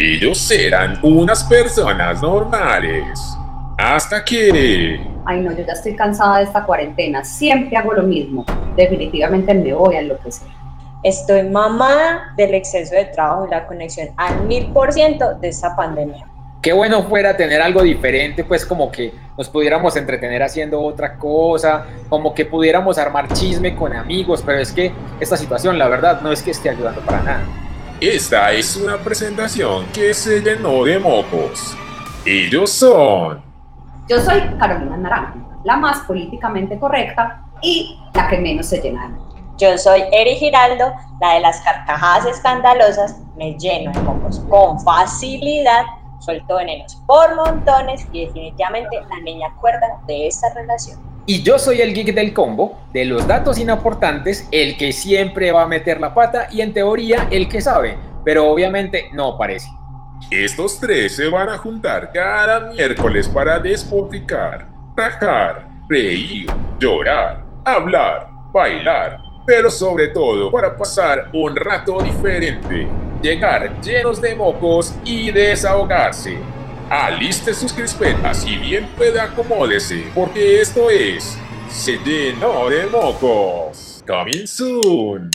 Ellos eran unas personas normales. Hasta que... Ay no, yo ya estoy cansada de esta cuarentena. Siempre hago lo mismo. Definitivamente me voy a enloquecer. Estoy mamada del exceso de trabajo y la conexión al mil por ciento de esta pandemia. Qué bueno fuera tener algo diferente, pues como que nos pudiéramos entretener haciendo otra cosa, como que pudiéramos armar chisme con amigos, pero es que esta situación, la verdad, no es que esté ayudando para nada. Esta es una presentación que se llenó de mocos. Ellos son... Yo soy Carolina Naranjo, la más políticamente correcta y la que menos se llena de yo soy Eri Giraldo, la de las carcajadas escandalosas, me lleno de mocos con facilidad, suelto venenos por montones y definitivamente la niña cuerda de esta relación. Y yo soy el geek del combo, de los datos inaportantes, el que siempre va a meter la pata y en teoría el que sabe, pero obviamente no parece. Estos tres se van a juntar cada miércoles para despotricar, tajar, reír, llorar, hablar, bailar pero sobre todo para pasar un rato diferente, llegar llenos de mocos y desahogarse. Aliste sus crispetas y bien pueda acomódese, porque esto es Se de mocos. Coming soon.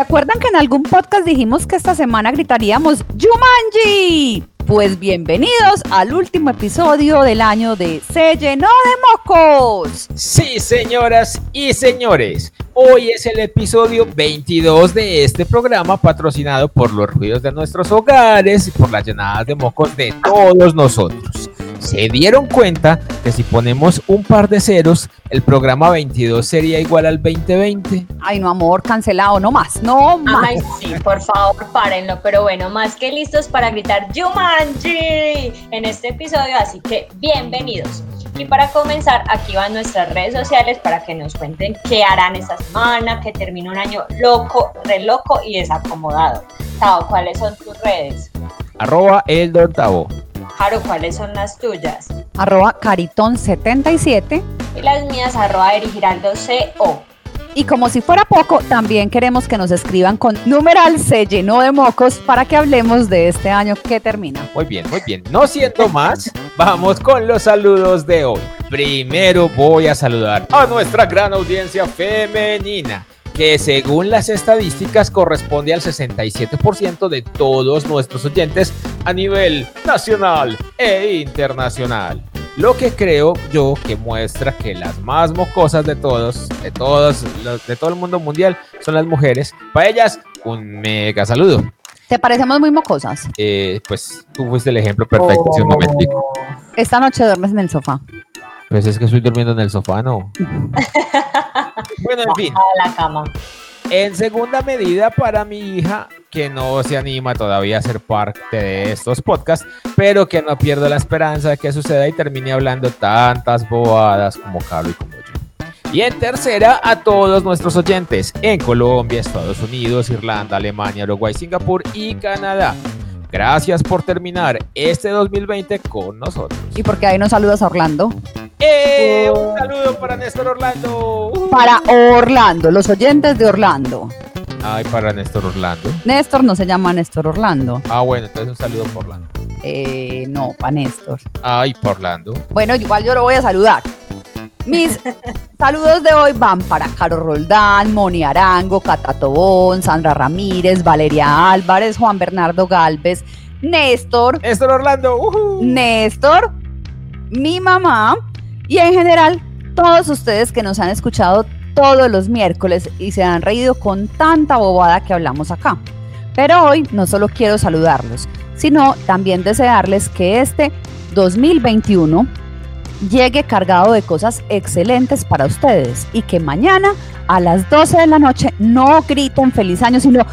¿Se acuerdan que en algún podcast dijimos que esta semana gritaríamos Jumanji? Pues bienvenidos al último episodio del año de Se llenó de mocos. Sí, señoras y señores, hoy es el episodio 22 de este programa patrocinado por los ruidos de nuestros hogares y por las llenadas de mocos de todos nosotros se dieron cuenta que si ponemos un par de ceros, el programa 22 sería igual al 2020. Ay, no, amor, cancelado, no más, no más. Ay, sí, por favor, párenlo. Pero bueno, más que listos para gritar Jumanji en este episodio, así que bienvenidos. Y para comenzar, aquí van nuestras redes sociales para que nos cuenten qué harán esta semana, que termina un año loco, re loco y desacomodado. Tao, ¿cuáles son tus redes? Arroba el Tavo. Jaro, ¿cuáles son las tuyas? Arroba Caritón77. Y las mías, arroba erigiraldo.co. Y como si fuera poco, también queremos que nos escriban con numeral se llenó de mocos para que hablemos de este año que termina. Muy bien, muy bien. No siento más, vamos con los saludos de hoy. Primero voy a saludar a nuestra gran audiencia femenina que según las estadísticas corresponde al 67% de todos nuestros oyentes a nivel nacional e internacional. Lo que creo yo que muestra que las más mocosas de todos, de todos, de todo el mundo mundial, son las mujeres. Para ellas, un mega saludo. ¿Te parecemos muy mocosas? Eh, pues tú fuiste el ejemplo perfecto hace un momentico. Esta noche duermes en el sofá. Pues es que estoy durmiendo en el sofá, ¿no? bueno, en fin. la cama. En segunda medida, para mi hija, que no se anima todavía a ser parte de estos podcasts, pero que no pierdo la esperanza de que suceda y termine hablando tantas bobadas como Carlos y como yo. Y en tercera, a todos nuestros oyentes en Colombia, Estados Unidos, Irlanda, Alemania, Uruguay, Singapur y Canadá. Gracias por terminar este 2020 con nosotros. ¿Y porque ahí nos saludas a Orlando? ¡Eh! Un saludo para Néstor Orlando. Para Orlando, los oyentes de Orlando. Ay, para Néstor Orlando. Néstor no se llama Néstor Orlando. Ah, bueno, entonces un saludo por Orlando. Eh, no, para Néstor. Ay, por Orlando. Bueno, igual yo lo voy a saludar. Mis saludos de hoy van para Caro Roldán, Moni Arango, Cata Tobón, Sandra Ramírez, Valeria Álvarez, Juan Bernardo Galvez, Néstor. Néstor Orlando. Néstor, mi mamá y en general todos ustedes que nos han escuchado todos los miércoles y se han reído con tanta bobada que hablamos acá. Pero hoy no solo quiero saludarlos, sino también desearles que este 2021 llegue cargado de cosas excelentes para ustedes y que mañana a las 12 de la noche no griten feliz año, sino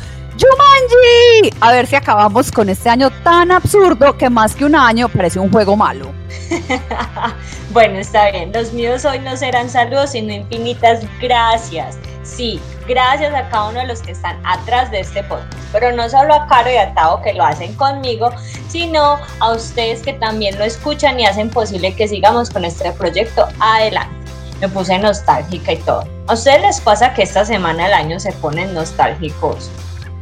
¡Jumanji! A ver si acabamos con este año tan absurdo que más que un año parece un juego malo. bueno, está bien. Los míos hoy no serán saludos, sino infinitas gracias. Sí, gracias a cada uno de los que están atrás de este podcast. Pero no solo a Caro y a Tao que lo hacen conmigo, sino a ustedes que también lo escuchan y hacen posible que sigamos con este proyecto adelante. me puse nostálgica y todo. ¿A ustedes les pasa que esta semana del año se ponen nostálgicos?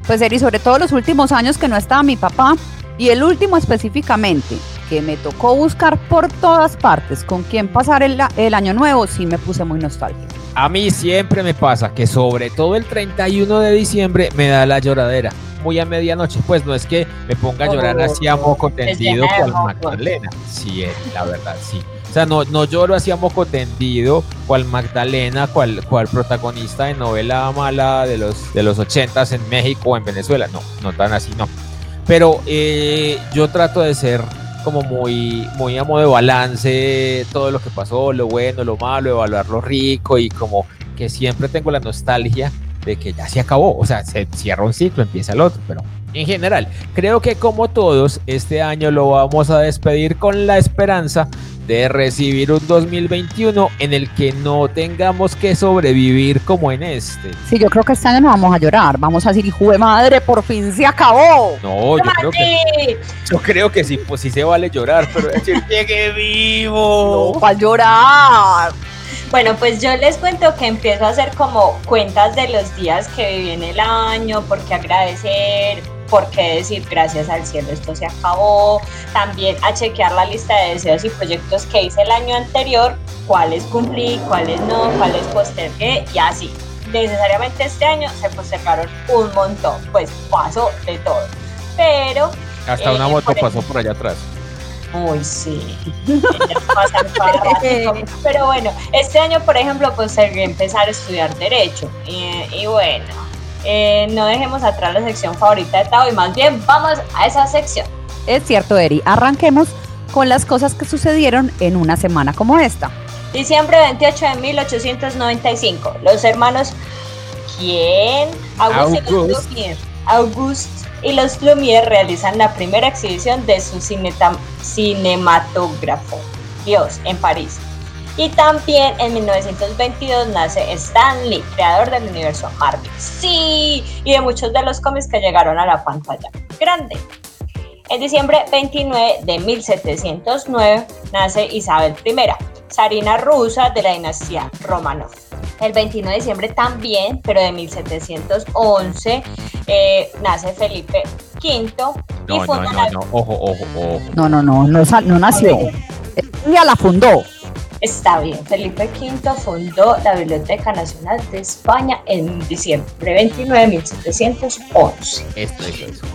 Pues Eri, sobre todo los últimos años que no estaba mi papá y el último específicamente, que me tocó buscar por todas partes con quién pasar el, el año nuevo, sí me puse muy nostálgica. A mí siempre me pasa que sobre todo el 31 de diciembre me da la lloradera. Muy a medianoche, pues no es que me ponga a llorar así a moco tendido con. Magdalena. Sí, eh, la verdad, sí. Sea, no, no lloro así a moco tendido, cual Magdalena, cual, cual protagonista de novela mala de los, de los 80s en México o en Venezuela. No, no tan así, no. Pero eh, yo trato de ser como muy, muy a modo de balance todo lo que pasó, lo bueno, lo malo, evaluar lo rico y como que siempre tengo la nostalgia de que ya se acabó, o sea, se cierra un ciclo, empieza el otro, pero en general, creo que como todos, este año lo vamos a despedir con la esperanza de recibir un 2021 en el que no tengamos que sobrevivir como en este. Sí, yo creo que este año no vamos a llorar, vamos a decir, hijo de madre, por fin se acabó. No, yo creo que, yo creo que sí, pues sí se vale llorar, pero decir, llegué vivo. No, va a llorar. Bueno, pues yo les cuento que empiezo a hacer como cuentas de los días que viví en el año, por qué agradecer, por qué decir gracias al cielo esto se acabó, también a chequear la lista de deseos y proyectos que hice el año anterior, cuáles cumplí, cuáles no, cuáles postergué y así. Necesariamente este año se postergaron un montón, pues pasó de todo. Pero Hasta Eh, una moto por pasó por allá atrás. Uy, sí. Pasan. Pero bueno, este año, por ejemplo, pues seguí a empezar a estudiar Derecho. Y, y bueno, eh, no dejemos atrás la sección favorita de Tao y más bien vamos a esa sección. Es cierto, Eri, arranquemos con las cosas que sucedieron en una semana como esta. Diciembre 28 de 1895. Los hermanos, ¿quién? Auguste y los. Lumière. Auguste y los Lumière realizan la primera exhibición de su cinematógrafo, Dios, en París. Y también en 1922 nace Stan Lee, creador del universo Marvel. Sí, y de muchos de los cómics que llegaron a la pantalla grande. En diciembre 29 de 1709 nace Isabel I, zarina rusa de la dinastía Romanov. El 21 de diciembre también, pero de 1711, eh, nace Felipe V y No, no, funda no, la- no, ojo, ojo, ojo. No, no, no, no, sal- no nació. Ella la fundó. Está bien, Felipe V fundó la Biblioteca Nacional de España en diciembre 29 de 1711. Esto es eso.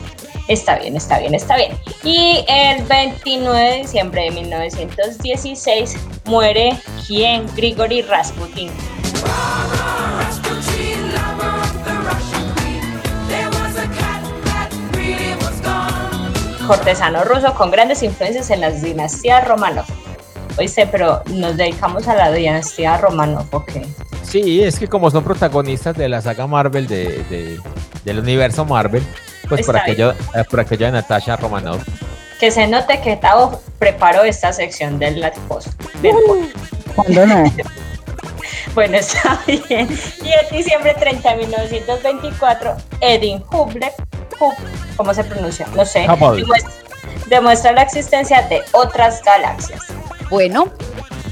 Está bien, está bien, está bien. Y el 29 de diciembre de 1916 muere quién? Grigori Rasputin. Cortesano ruso con grandes influencias en las dinastías Romanov. Oíste, pero nos dedicamos a la dinastía Romanov, ¿ok? Sí, es que como son protagonistas de la saga Marvel, de, de- del universo Marvel, pues por aquello, eh, por aquello de Natasha Romanoff. Que se note que Tao preparó esta sección del post. del podcast. Cuando no. Bueno, está bien. Y en diciembre 30 de 1924, Edwin Hubble, Hub- ¿cómo se pronuncia? No sé, demuestra, demuestra la existencia de otras galaxias. Bueno,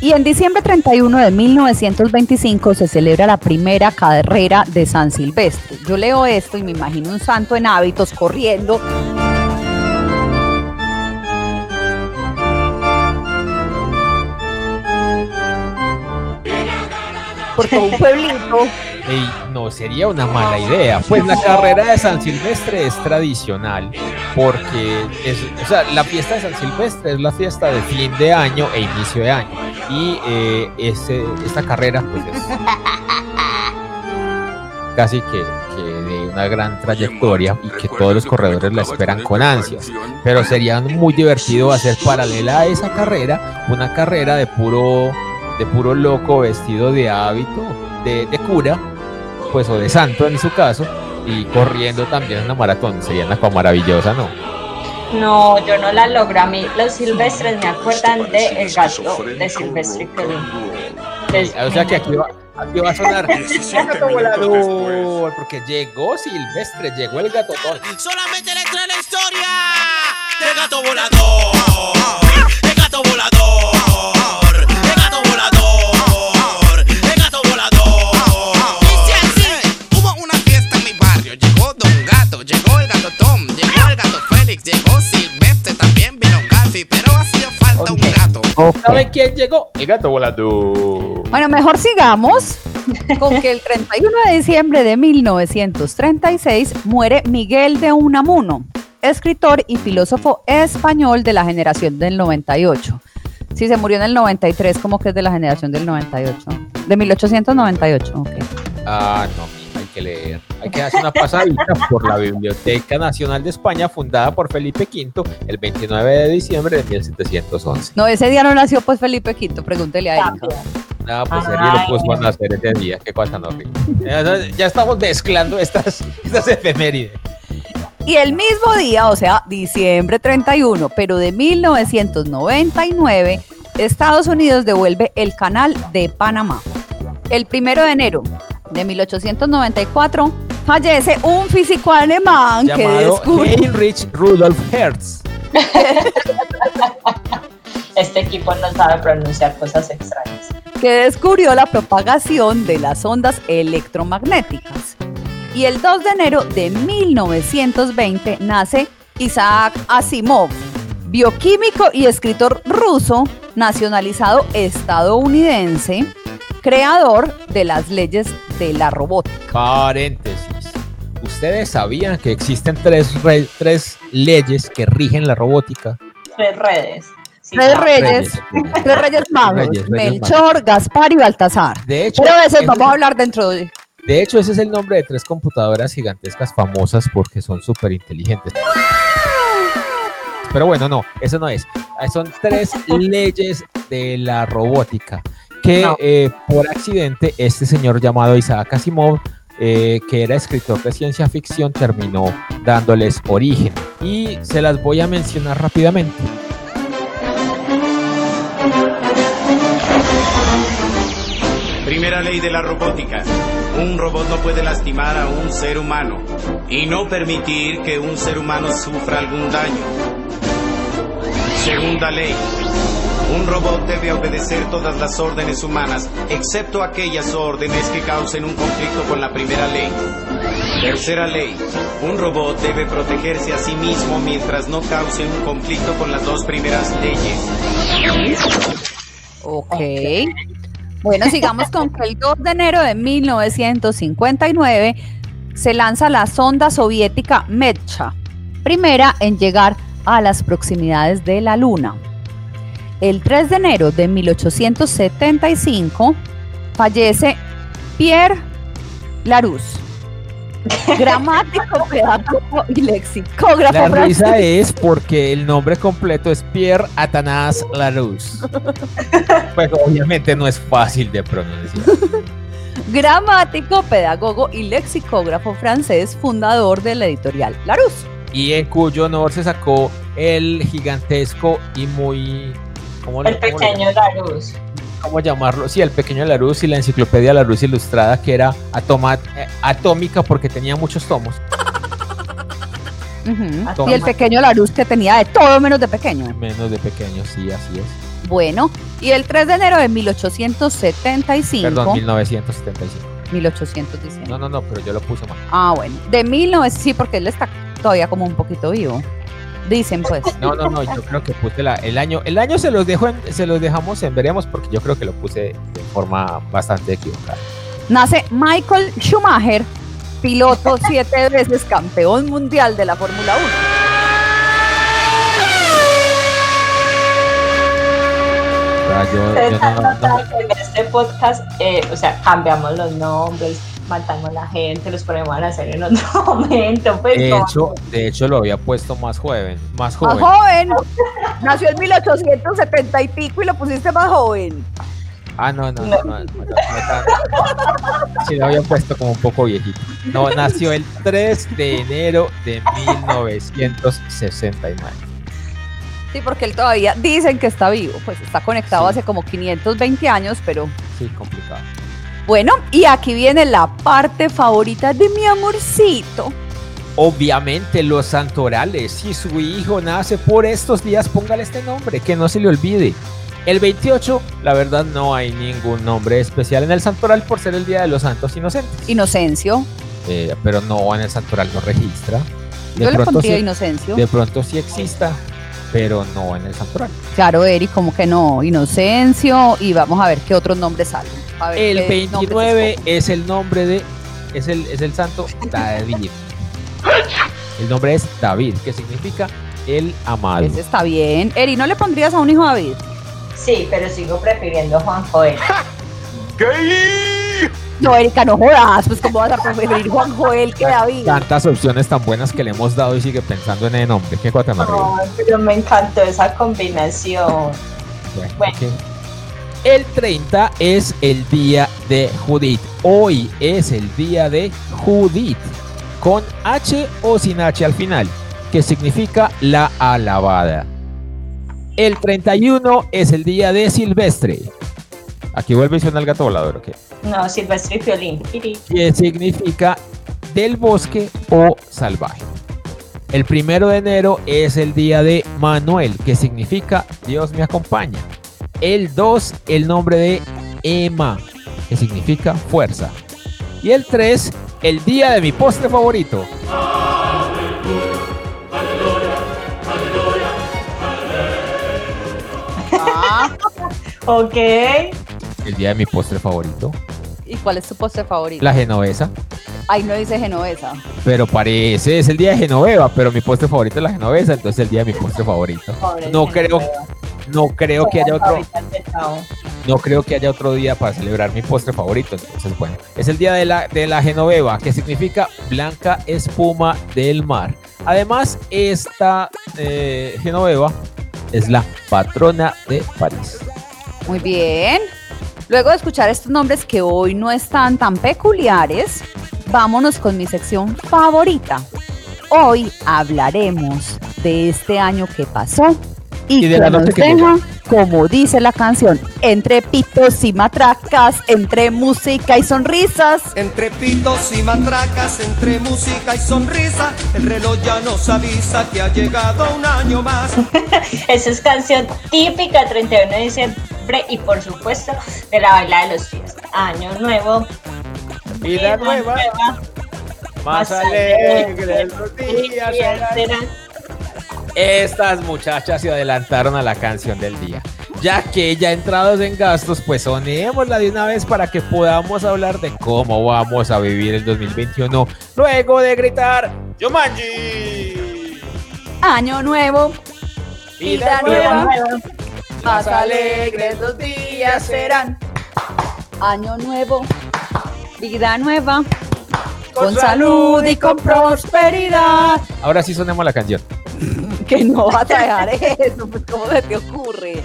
y en diciembre 31 de 1925 se celebra la primera carrera de San Silvestre. Yo leo esto y me imagino un santo en hábitos corriendo. Por todo un pueblito. No sería una mala idea. Pues la carrera de San Silvestre es tradicional porque es, o sea, la fiesta de San Silvestre es la fiesta de fin de año e inicio de año. Y eh, ese- esta carrera pues es casi que, que de una gran trayectoria y que todos los corredores la esperan con ansias. Pero sería muy divertido hacer paralela a esa carrera una carrera de puro de puro loco vestido de hábito de, de cura pues o de santo en su caso y corriendo también una maratón sería una cosa maravillosa no No, yo no la logro. A mí los silvestres me acuerdan de El gato de Silvestre Del- o sea que aquí va, aquí va a sonar el gato volador porque llegó Silvestre llegó el gatotón Solamente le trae la historia del gato volador. El gato volador. El gato volador. ¿Saben quién llegó? El gato volando. Bueno, mejor sigamos con que el 31 de diciembre de 1936 muere Miguel de Unamuno, escritor y filósofo español de la generación del 98. Si se murió en el 93, como que es de la generación del 98. De 1898, ok. Ah, no, que leer. Hay que hacer una pasadita por la Biblioteca Nacional de España, fundada por Felipe V el 29 de diciembre de 1711. No, ese día no nació pues Felipe V, pregúntele a Erika. También. Nada, pues sería lo puso a nacer ese día. Qué cosa. Ya, ya estamos mezclando estas, estas efemérides. Y el mismo día, o sea, diciembre 31, pero de 1999, Estados Unidos devuelve el canal de Panamá. El primero de enero de 1894 fallece un físico alemán que Llamado descubre... Heinrich Rudolf Hertz. Este equipo no sabe pronunciar cosas extrañas. que descubrió la propagación de las ondas electromagnéticas. Y el 2 de enero de 1920 nace Isaac Asimov, bioquímico y escritor ruso, nacionalizado estadounidense, creador de las leyes de la robótica. Paréntesis. ¿Ustedes sabían que existen tres, re- tres leyes que rigen la robótica? Tres redes. Sí, Tres no. reyes, tres reyes magos, Reyes, reyes Melchor, Gaspar y Baltasar. De hecho, Pero vamos a hablar dentro de... de hecho, ese es el nombre de tres computadoras gigantescas famosas porque son súper inteligentes. Pero bueno, no, eso no es. Son tres leyes de la robótica que No. eh, por accidente este señor llamado Isaac Asimov, eh, que era escritor de ciencia ficción, terminó dándoles origen. Y se las voy a mencionar rápidamente. Primera ley de la robótica. Un robot no puede lastimar a un ser humano y no permitir que un ser humano sufra algún daño. Segunda ley. Un robot debe obedecer todas las órdenes humanas, excepto aquellas órdenes que causen un conflicto con la primera ley. Tercera ley. Un robot debe protegerse a sí mismo mientras no cause un conflicto con las dos primeras leyes. Ok. Bueno, sigamos con que el 2 de enero de 1959 se lanza la sonda soviética Mecha, primera en llegar a las proximidades de la Luna. El 3 de enero de 1875 fallece Pierre Larousse, gramático, pedagogo y lexicógrafo La francés. risa es porque el nombre completo es Pierre Athanase Larousse. Pues obviamente no es fácil de pronunciar. gramático, pedagogo y lexicógrafo francés, fundador de la editorial Larousse. Y en cuyo honor se sacó el gigantesco y muy... ¿Cómo, El cómo pequeño Larus. ¿Cómo llamarlo? Sí, el pequeño Larousse y la enciclopedia Larousse ilustrada que era atoma- eh, atómica porque tenía muchos tomos. Ujú. Toma. Y el pequeño Larousse que tenía de todo menos de pequeño. Menos de pequeños, sí, así es. Bueno, y el 3 de enero de 1875. Perdón, 1975. 1815. No, no, no, pero yo lo puse mal. Ah, bueno. De 1900, sí, porque él está todavía como un poquito vivo. Dicen pues. No, no, no, yo creo que puse la, el año. El año se los dejo en- se los dejamos en veremos porque yo creo que lo puse de forma bastante equivocada. Nace Michael Schumacher, piloto siete veces campeón mundial de la Fórmula 1. O sea, yo, yo no- no- en este podcast, eh, o sea, cambiamos los nombres, matamos a la gente, los ponemos a hacer en otro momento. Pues, de hecho, de hecho lo había puesto más joven, más Más joven. joven. Nació en 1870 y pico y lo pusiste más joven. Ah, no, no, no, no, no, Sí, lo había puesto como un poco viejito. No, nació el 3 de enero de 1969. Sí, porque él todavía dicen que está vivo, pues está conectado Sí. hace como 520 años, pero Sí, complicado. Bueno, y aquí viene la parte favorita de mi amorcito. Obviamente los santorales, si su hijo nace por estos días, póngale este nombre, que no se le olvide. El 28, la verdad no hay ningún nombre especial en el santoral por ser el Día de los Santos Inocentes. Inocencio. Eh, pero no, en el santoral no registra. De Yo le pondría sí, Inocencio. de pronto sí exista. Pero no en el santuario. Claro, Eric, como que no, Inocencio, y vamos a ver qué otros nombres salen. A ver El qué nombres 29 escogen. es el nombre de, es el, es el santo David. El nombre es David, que significa el amado. Ese está bien. Eri, ¿no le pondrías a un hijo David? Sí, pero sigo prefiriendo Juan Joel. No, Erika, no jodas, pues cómo vas a preferir Juan Joel que David. Tantas opciones tan buenas que le hemos dado y sigue pensando en el nombre. Qué. Ay, pero me encantó esa combinación. Bueno. El 30 es el día de Judith. Hoy es el día de Judith. Con H o sin H al final, que significa la alabada. El 31 es el día de Silvestre. Aquí vuelve y suena el gato volador, ¿ok? No, Silvestre y Fiolín. Piri. que significa del bosque o salvaje. El primero de enero es el día de Manuel, que significa Dios me acompaña. El 2, el nombre de Emma, que significa fuerza. Y el 3, el día de mi postre favorito. Ah, Ok. El día de mi postre favorito. ¿Y cuál es tu postre favorito? La genovesa. Ay, no dice genovesa. Pero parece, es el día de Genoveva, pero mi postre favorito es la genovesa, entonces el día de mi postre favorito. Pobre No Genoveva. creo, no creo que haya otro. No creo que haya otro día para celebrar mi postre favorito. Entonces, bueno, es el día de la, de la Genoveva, que significa blanca espuma del mar. Además, esta eh, Genoveva es la patrona de París. Muy bien. Luego de escuchar estos nombres que hoy no están tan peculiares, vámonos con mi sección favorita. Hoy hablaremos de este año que pasó y, Y de que la nos noche que deja, como dice la canción, entre pitos y matracas, entre música y sonrisas. Entre pitos y matracas, entre música y sonrisa, el reloj ya nos avisa que ha llegado un año más. Esa es canción típica 31 de diciembre y por supuesto de la baila de los días. Año nuevo. Vida nueva, más alegre los días serán. Estas muchachas se adelantaron a la canción del día. Ya que ya entrados en gastos, pues sonémosla de una vez para que podamos hablar de cómo vamos a vivir el 2021 luego de gritar Yumanji. Año nuevo, vida nueva, nueva. más alegres los días serán. Año nuevo, vida nueva, con salud y con prosperidad. Ahora sí sonemos la canción. Que no vas a dejar eso, pues ¿cómo se te ocurre?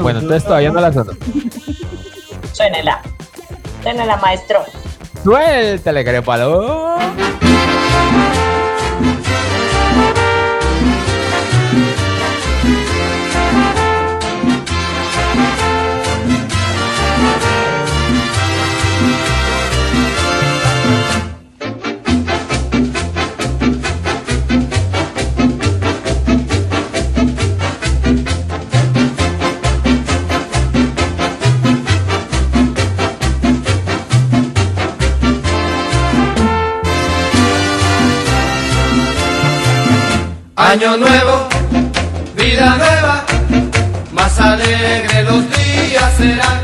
Bueno, entonces todavía no la sonó. Suénela. Suénela, maestro. Suéltale, crepalo. Año nuevo, vida nueva, más alegre los días serán.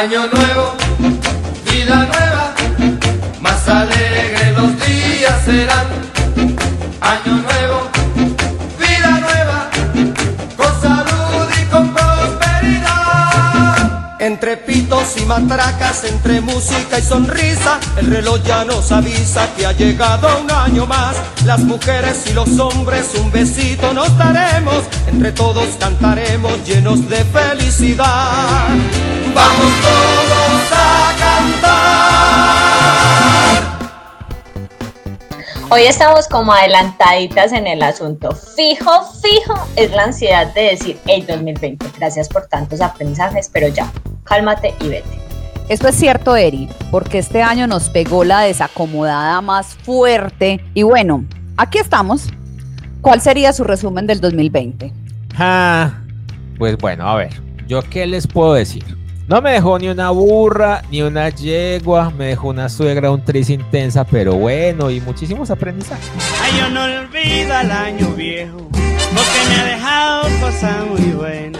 Año nuevo, vida nueva, más alegre los días serán. Año matracas, entre música y sonrisa, el reloj ya nos avisa que ha llegado un año más. Las mujeres y los hombres un besito nos daremos, entre todos cantaremos llenos de felicidad. Vamos todos a cantar. Hoy estamos como adelantaditas en el asunto. Fijo, fijo es la ansiedad de decir, el 2020, gracias por tantos aprendizajes, pero ya, cálmate y vete. Esto es cierto, Eri, porque este año nos pegó la desacomodada más fuerte. Y bueno, aquí estamos. ¿Cuál sería su resumen del 2020? Ah, pues bueno, a ver, ¿yo qué les puedo decir? No me dejó ni una burra, ni una yegua, me dejó una suegra, un tris intensa, pero bueno, y muchísimos aprendizajes. Ay, yo no olvido al año viejo, porque me ha dejado cosas muy buenas.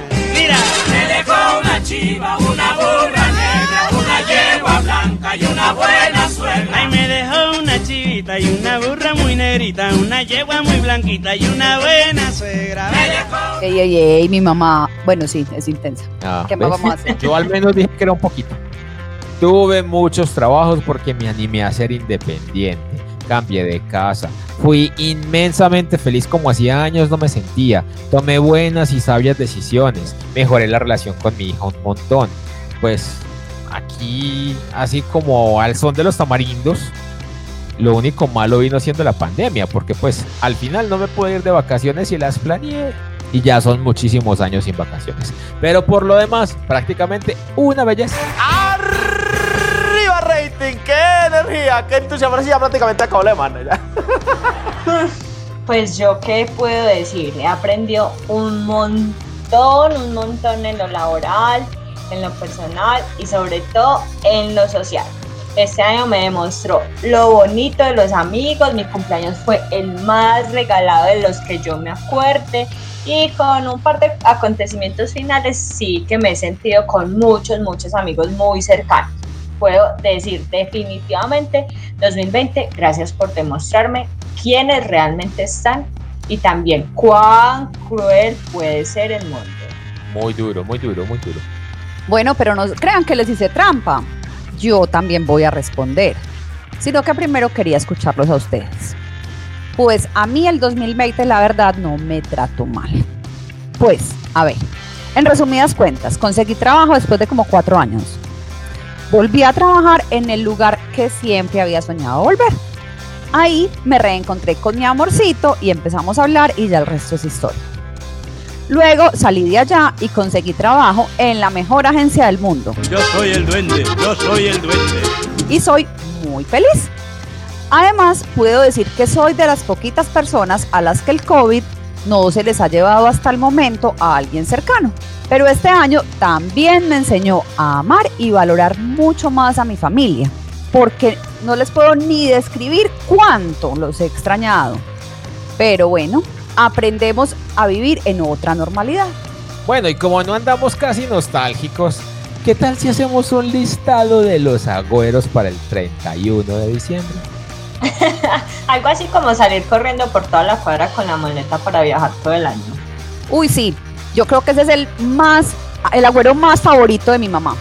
Buena suegra. Ay, me dejó una chivita y una burra muy negrita, una yegua muy blanquita y una buena suegra. Me dejó Ey, ey, ey, mi mamá. Bueno, sí, es intensa. Ah, ¿Qué más vamos a hacer? Yo al menos dije que era un poquito. Tuve muchos trabajos porque me animé a ser independiente. Cambié de casa. Fui inmensamente feliz como hacía años no me sentía. Tomé buenas y sabias decisiones. Mejoré la relación con mi hija un montón. Pues aquí, así como al son de los tamarindos, lo único malo vino siendo la pandemia, porque pues al final no me pude ir de vacaciones y las planeé. Y ya son muchísimos años sin vacaciones. Pero por lo demás, prácticamente una belleza. ¡Arriba rating! ¡Qué energía! ¡Qué entusiasmo! Ahora sí ya prácticamente acabó la ya. Pues yo qué puedo decir, he aprendido un montón, un montón en lo laboral, en lo personal y sobre todo en lo social. Este año me demostró lo bonito de los amigos, mi cumpleaños fue el más regalado de los que yo me acuerde y con un par de acontecimientos finales sí que me he sentido con muchos, muchos amigos muy cercanos. Puedo decir definitivamente 2020, gracias por demostrarme quiénes realmente están y también cuán cruel puede ser el mundo. Muy duro, muy duro, muy duro. Bueno, pero no crean que les hice trampa. Yo también voy a responder. Sino que primero quería escucharlos a ustedes. Pues a mí el 2020 la verdad no me trató mal. Pues, a ver, en resumidas cuentas, conseguí trabajo después de como cuatro años. Volví a trabajar en el lugar que siempre había soñado volver. Ahí me reencontré con mi amorcito y empezamos a hablar y ya el resto es historia. Luego salí de allá y conseguí trabajo en la mejor agencia del mundo Yo soy el duende, yo soy el duende. y soy muy feliz. Además, puedo decir que soy de las poquitas personas a las que el COVID no se les ha llevado hasta el momento a alguien cercano. Pero este año también me enseñó a amar y valorar mucho más a mi familia, porque no les puedo ni describir cuánto los he extrañado. Pero bueno, aprendemos a vivir en otra normalidad. Bueno, y como no andamos casi nostálgicos, ¿qué tal si hacemos un listado de los agüeros para el 31 de diciembre? Algo así como salir corriendo por toda la cuadra con la maleta para viajar todo el año. Uy, sí, yo creo que ese es el más, el agüero más favorito de mi mamá.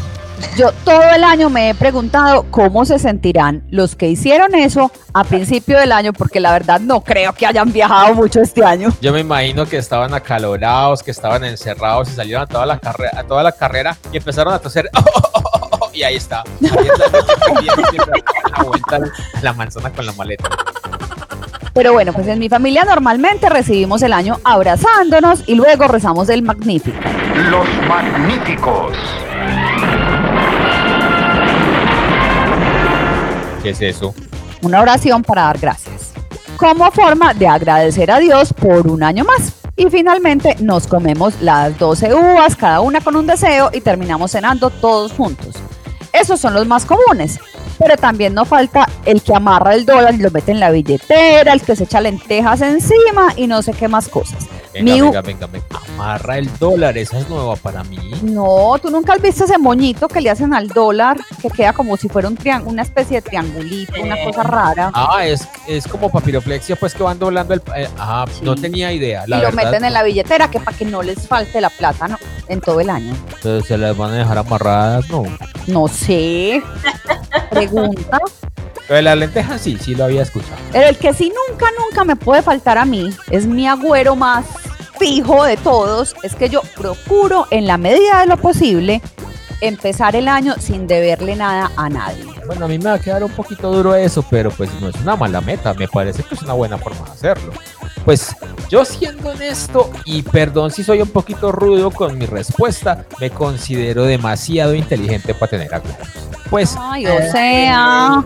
Yo todo el año me he preguntado cómo se sentirán los que hicieron eso a principio del año, porque la verdad no creo que hayan viajado mucho este año. Yo me imagino que estaban acalorados, que estaban encerrados y salieron a toda la, carrera, a toda la carrera y empezaron a toser. y ahí está. Ahí está la vuelta a la manzana con la maleta. Pero bueno, pues en mi familia normalmente recibimos el año abrazándonos y luego rezamos el magnífico. Los magníficos. ¿Qué es eso? una oración para dar gracias, como forma de agradecer a Dios por un año más. Y finalmente nos comemos las 12 uvas, cada una con un deseo, y terminamos cenando todos juntos. Esos son los más comunes, pero también no falta el que amarra el dólar y lo mete en la billetera, el que se echa lentejas encima y no sé qué más cosas. Venga, venga, venga, venga. Amarra el dólar, esa es nueva para mí. No, tú nunca has visto ese moñito que le hacen al dólar, que queda como si fuera un una especie de triangulito, una Eh. cosa rara. Ah, es, es como papiroflexia, pues que van doblando el. eh, ah, no tenía idea. y lo meten en la billetera, que para que no les falte la plata ¿no? en todo el año. pero se las van a dejar amarradas, no. No sé. Pregunta. De las lentejas sí, sí lo había escuchado. Pero el que sí nunca, nunca me puede faltar a mí es mi agüero más fijo de todos. Es que yo procuro, en la medida de lo posible, empezar el año sin deberle nada a nadie. Bueno, a mí me va a quedar un poquito duro eso, pero pues no es una mala meta, me parece que es una buena forma de hacerlo. Pues yo siendo honesto, y perdón si soy un poquito rudo con mi respuesta, me considero demasiado inteligente para tener agüeros. Pues Ay, o sea.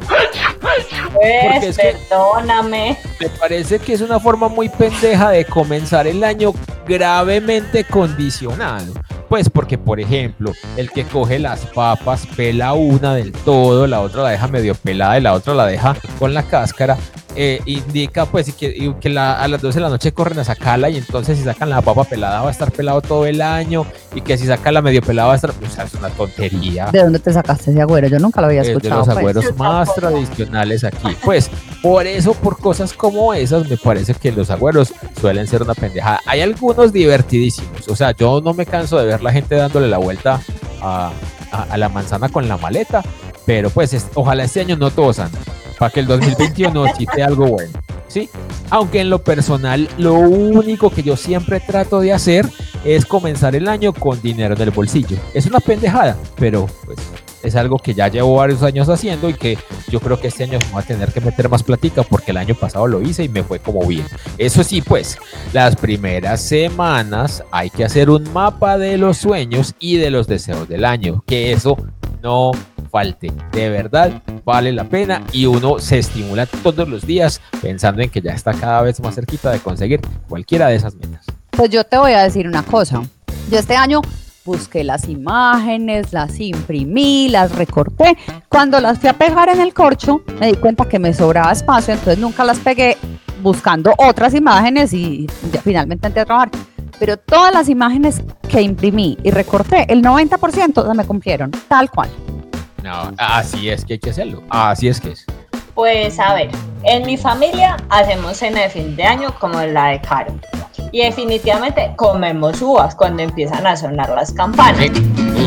Pues, es que- perdóname. me parece que es una forma muy pendeja de comenzar el año gravemente condicionado. Pues porque, por ejemplo, el que coge las papas pela una del todo, la otra la deja medio pelada y la otra la deja con la cáscara. Eh, indica pues y que, y que la- a las 12 de la noche corren a sacarla y entonces si sacan la papa pelada va a estar pelado todo el año y que si sacan la medio pelada va a estar, o sea, es una tontería. ¿De dónde te sacaste ese agüero? Yo nunca lo había Es de escuchado. los pues. agüeros más tradicionales aquí. Pues por eso, por cosas como esas, me parece que los agüeros suelen ser una pendejada. Hay algunos divertidísimos. O sea, yo no me canso de ver la gente dándole la vuelta a, a- a la manzana con la maleta. Pero pues es- ojalá este año no tosan. Para que el 2021 sí sea algo bueno. ¿Sí? Aunque en lo personal, lo único que yo siempre trato de hacer es comenzar el año con dinero en el bolsillo. Es una pendejada, pero pues es algo que ya llevo varios años haciendo y que yo creo que este año voy a tener que meter más platica porque el año pasado lo hice y me fue como bien. Eso sí, pues, las primeras semanas hay que hacer un mapa de los sueños y de los deseos del año, que eso no falte. De verdad, vale la pena y uno se estimula todos los días pensando en que ya está cada vez más cerquita de conseguir cualquiera de esas metas. Pues yo te voy a decir una cosa. Yo este año busqué las imágenes, las imprimí, las recorté. Cuando las fui a pegar en el corcho, me di cuenta que me sobraba espacio, entonces nunca las pegué buscando otras imágenes y ya finalmente entré a trabajar. Pero todas las imágenes que imprimí y recorté, el 90% se me cumplieron, tal cual. No, así es que hay que hacerlo. Así es que es. Pues a ver, en mi familia hacemos cena de fin de año como la de Caro. Y definitivamente comemos uvas cuando empiezan a sonar las campanas.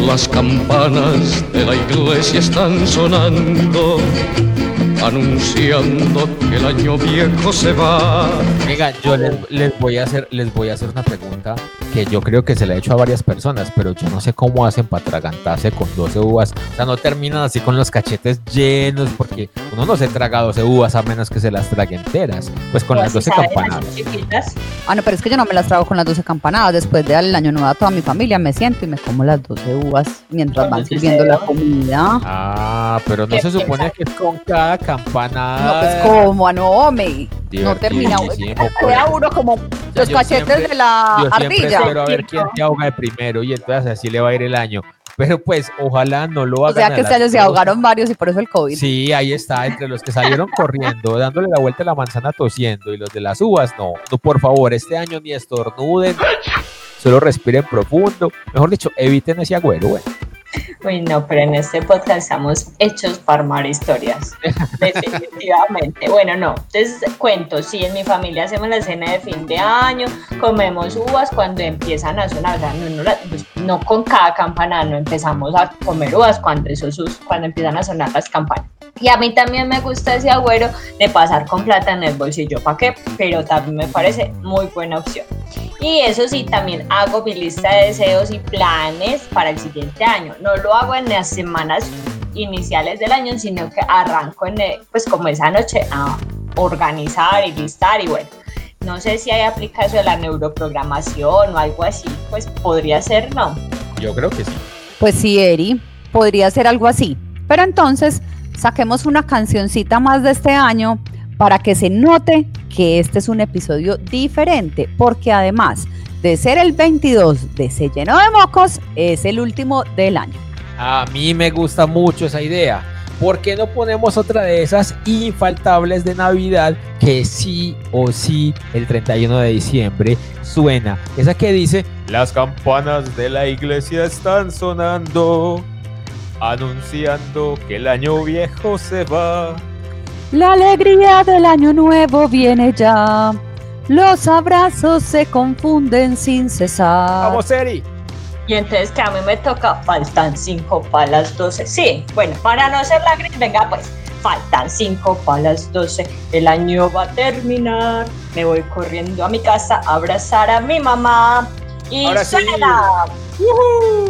Las campanas de la iglesia están sonando, anunciando que el año viejo se va. Venga, yo les, les voy a hacer, les voy a hacer una pregunta que yo creo que se la he hecho a varias personas, pero yo no sé cómo hacen para atragantarse con 12 uvas. O sea, no terminan así con los cachetes llenos, porque uno no se traga 12 uvas a menos que se las trague enteras. Pues con las Pues, 12 ¿saben? campanadas. Así chiquitas. Ah, no, pero es que yo no me las trago con las 12 campanadas. Después de darle el año nuevo a toda mi familia, me siento y me como las 12 uvas mientras van sirviendo la comida. Ah, pero no ¿Qué se supone que es con cada No, pues como no, me. No termina. Queda uno como los yo cachetes siempre- de la Yo ardilla. espero a ver quién se ahoga de primero y entonces así le va a ir el año. Pero pues ojalá no lo O hagan. sea a que este año se 12. ahogaron varios y por eso el COVID. Sí, ahí está, entre los que salieron corriendo, dándole la vuelta a la manzana tosiendo y los de las uvas, no, no, por favor, este año ni estornuden, solo respiren profundo, mejor dicho, eviten ese agüero, güey. Uy, no, pero en este podcast estamos hechos para armar historias. Definitivamente. Bueno, no. Entonces, cuento, sí, en mi familia hacemos la cena de fin de año, comemos uvas cuando empiezan a sonar. O sea, no, no pues, no con cada campana, no empezamos a comer uvas cuando, eso, cuando empiezan a sonar las campanas. Y a mí también me gusta ese agüero de pasar con plata en el bolsillo, ¿para qué? Pero también me parece muy buena opción. Y eso sí, también hago mi lista de deseos y planes para el siguiente año. No lo hago en las semanas iniciales del año, sino que arranco en, el- pues como esa noche a organizar y listar y bueno. No sé si hay aplica eso de la neuroprogramación o algo así, pues podría ser, no. Yo creo que sí. Pues sí, Eri, podría ser algo así. Pero entonces, saquemos una cancioncita más de este año para que se note que este es un episodio diferente, porque además de ser el 22 de Se Llenó de Mocos, es el último del año. A mí me gusta mucho esa idea. ¿por qué no ponemos otra de esas infaltables de Navidad que sí o sí el 31 de diciembre suena? Esa que dice, las campanas de la iglesia están sonando, anunciando que el año viejo se va. La alegría del año nuevo viene ya. Los abrazos se confunden sin cesar. Vamos, Eri. Y entonces que a mí me toca, faltan 5 para las 12. Sí, bueno, para no ser la gris, venga pues, faltan 5 para las 12. El año va a terminar. Me voy corriendo a mi casa a abrazar a mi mamá. Y Ahora sí. suena. ¡Yujú!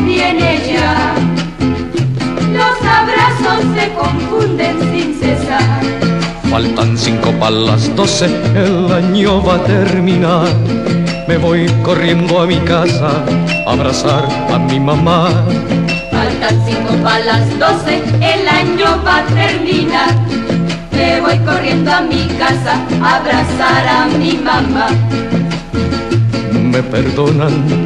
Viene ya. Los abrazos se confunden sin cesar. Faltan cinco para las doce, el año va a terminar. Me voy corriendo a mi casa a abrazar a mi mamá. Faltan cinco para las doce, el año va a terminar. Me voy corriendo a mi casa a abrazar a mi mamá. Me perdonan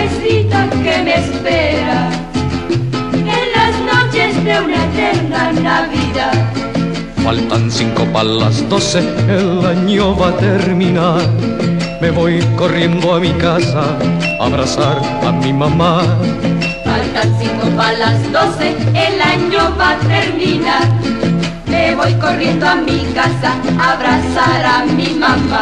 que espera en las noches de una eterna Navidad. Faltan cinco para las doce, el año va a terminar. Me voy corriendo a mi casa a abrazar a mi mamá. Faltan cinco para las doce, el año va a terminar. Me voy corriendo a mi casa a abrazar a mi mamá.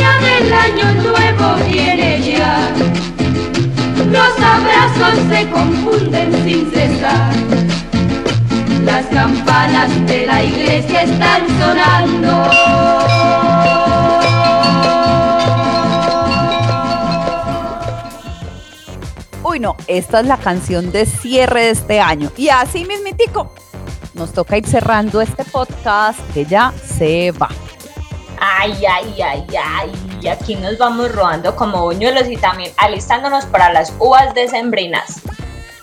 del año nuevo viene ya. Los abrazos se confunden sin cesar. Las campanas de la iglesia están sonando. Uy, no, esta es la canción de cierre de este año. Y así mismitico, nos toca ir cerrando este podcast que ya se va. Ay, ay, ay, ay. Y aquí nos vamos rodando como buñuelos y también alistándonos para las uvas decembrinas.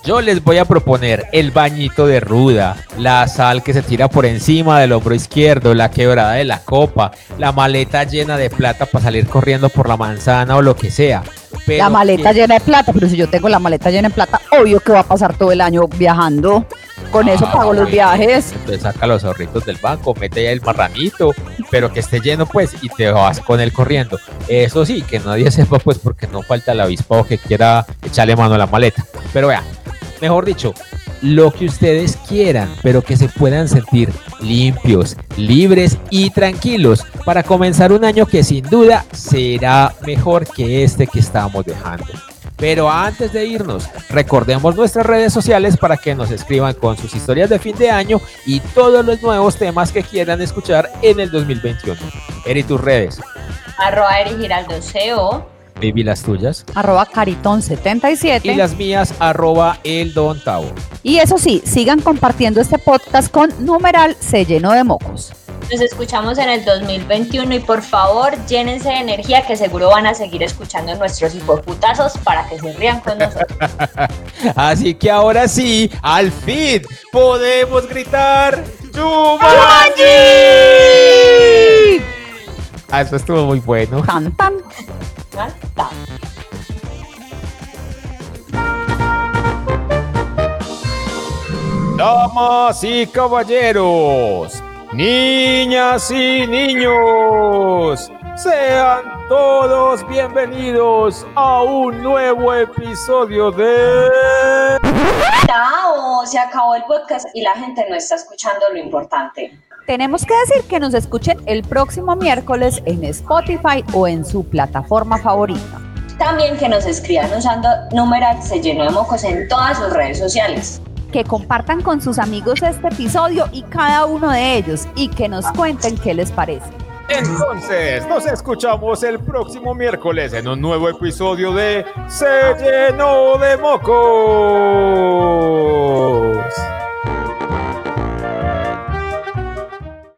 Yo les voy a proponer el bañito de ruda, la sal que se tira por encima del hombro izquierdo, la quebrada de la copa, la maleta llena de plata para salir corriendo por la manzana o lo que sea. Pero la maleta que- llena de plata, pero si yo tengo la maleta llena de plata, obvio que va a pasar todo el año viajando. Con eso Ah, pago los viajes. Entonces saca los ahorritos del banco, mete ya el marranito, pero que esté lleno pues y te vas con él corriendo. Eso sí, que nadie sepa pues porque no falta el avispado que quiera echarle mano a la maleta. Pero vea, mejor dicho, lo que ustedes quieran, pero que se puedan sentir limpios, libres y tranquilos para comenzar un año que sin duda será mejor que este que estamos dejando. Pero antes de irnos, recordemos nuestras redes sociales para que nos escriban con sus historias de fin de año y todos los nuevos temas que quieran escuchar en el 2021. Eri, tus redes, Arroba Eri Giraldo las tuyas Arroba Caritón77. y las mías, arroba el Don Tavo. Y eso sí, sigan compartiendo este podcast con numeral se lleno de mocos. Nos escuchamos en el 2021 y por favor llénense de energía que seguro van a seguir escuchando nuestros hipoputazos para que se rían con nosotros. Así que ahora sí, al fin podemos gritar ¡Jumanji! Ah, eso estuvo muy bueno. Tan, tan. Damas y caballeros, niñas y niños, sean todos bienvenidos a un nuevo episodio de... Chao, se acabó el podcast y la gente no está escuchando lo importante. Tenemos que decir que nos escuchen el próximo miércoles en Spotify o en su plataforma favorita. También que nos escriban usando numeral se llenó de mocos en todas sus redes sociales. Que compartan con sus amigos este episodio y cada uno de ellos y que nos cuenten qué les parece. Entonces, nos escuchamos el próximo miércoles en un nuevo episodio de Se llenó de mocos.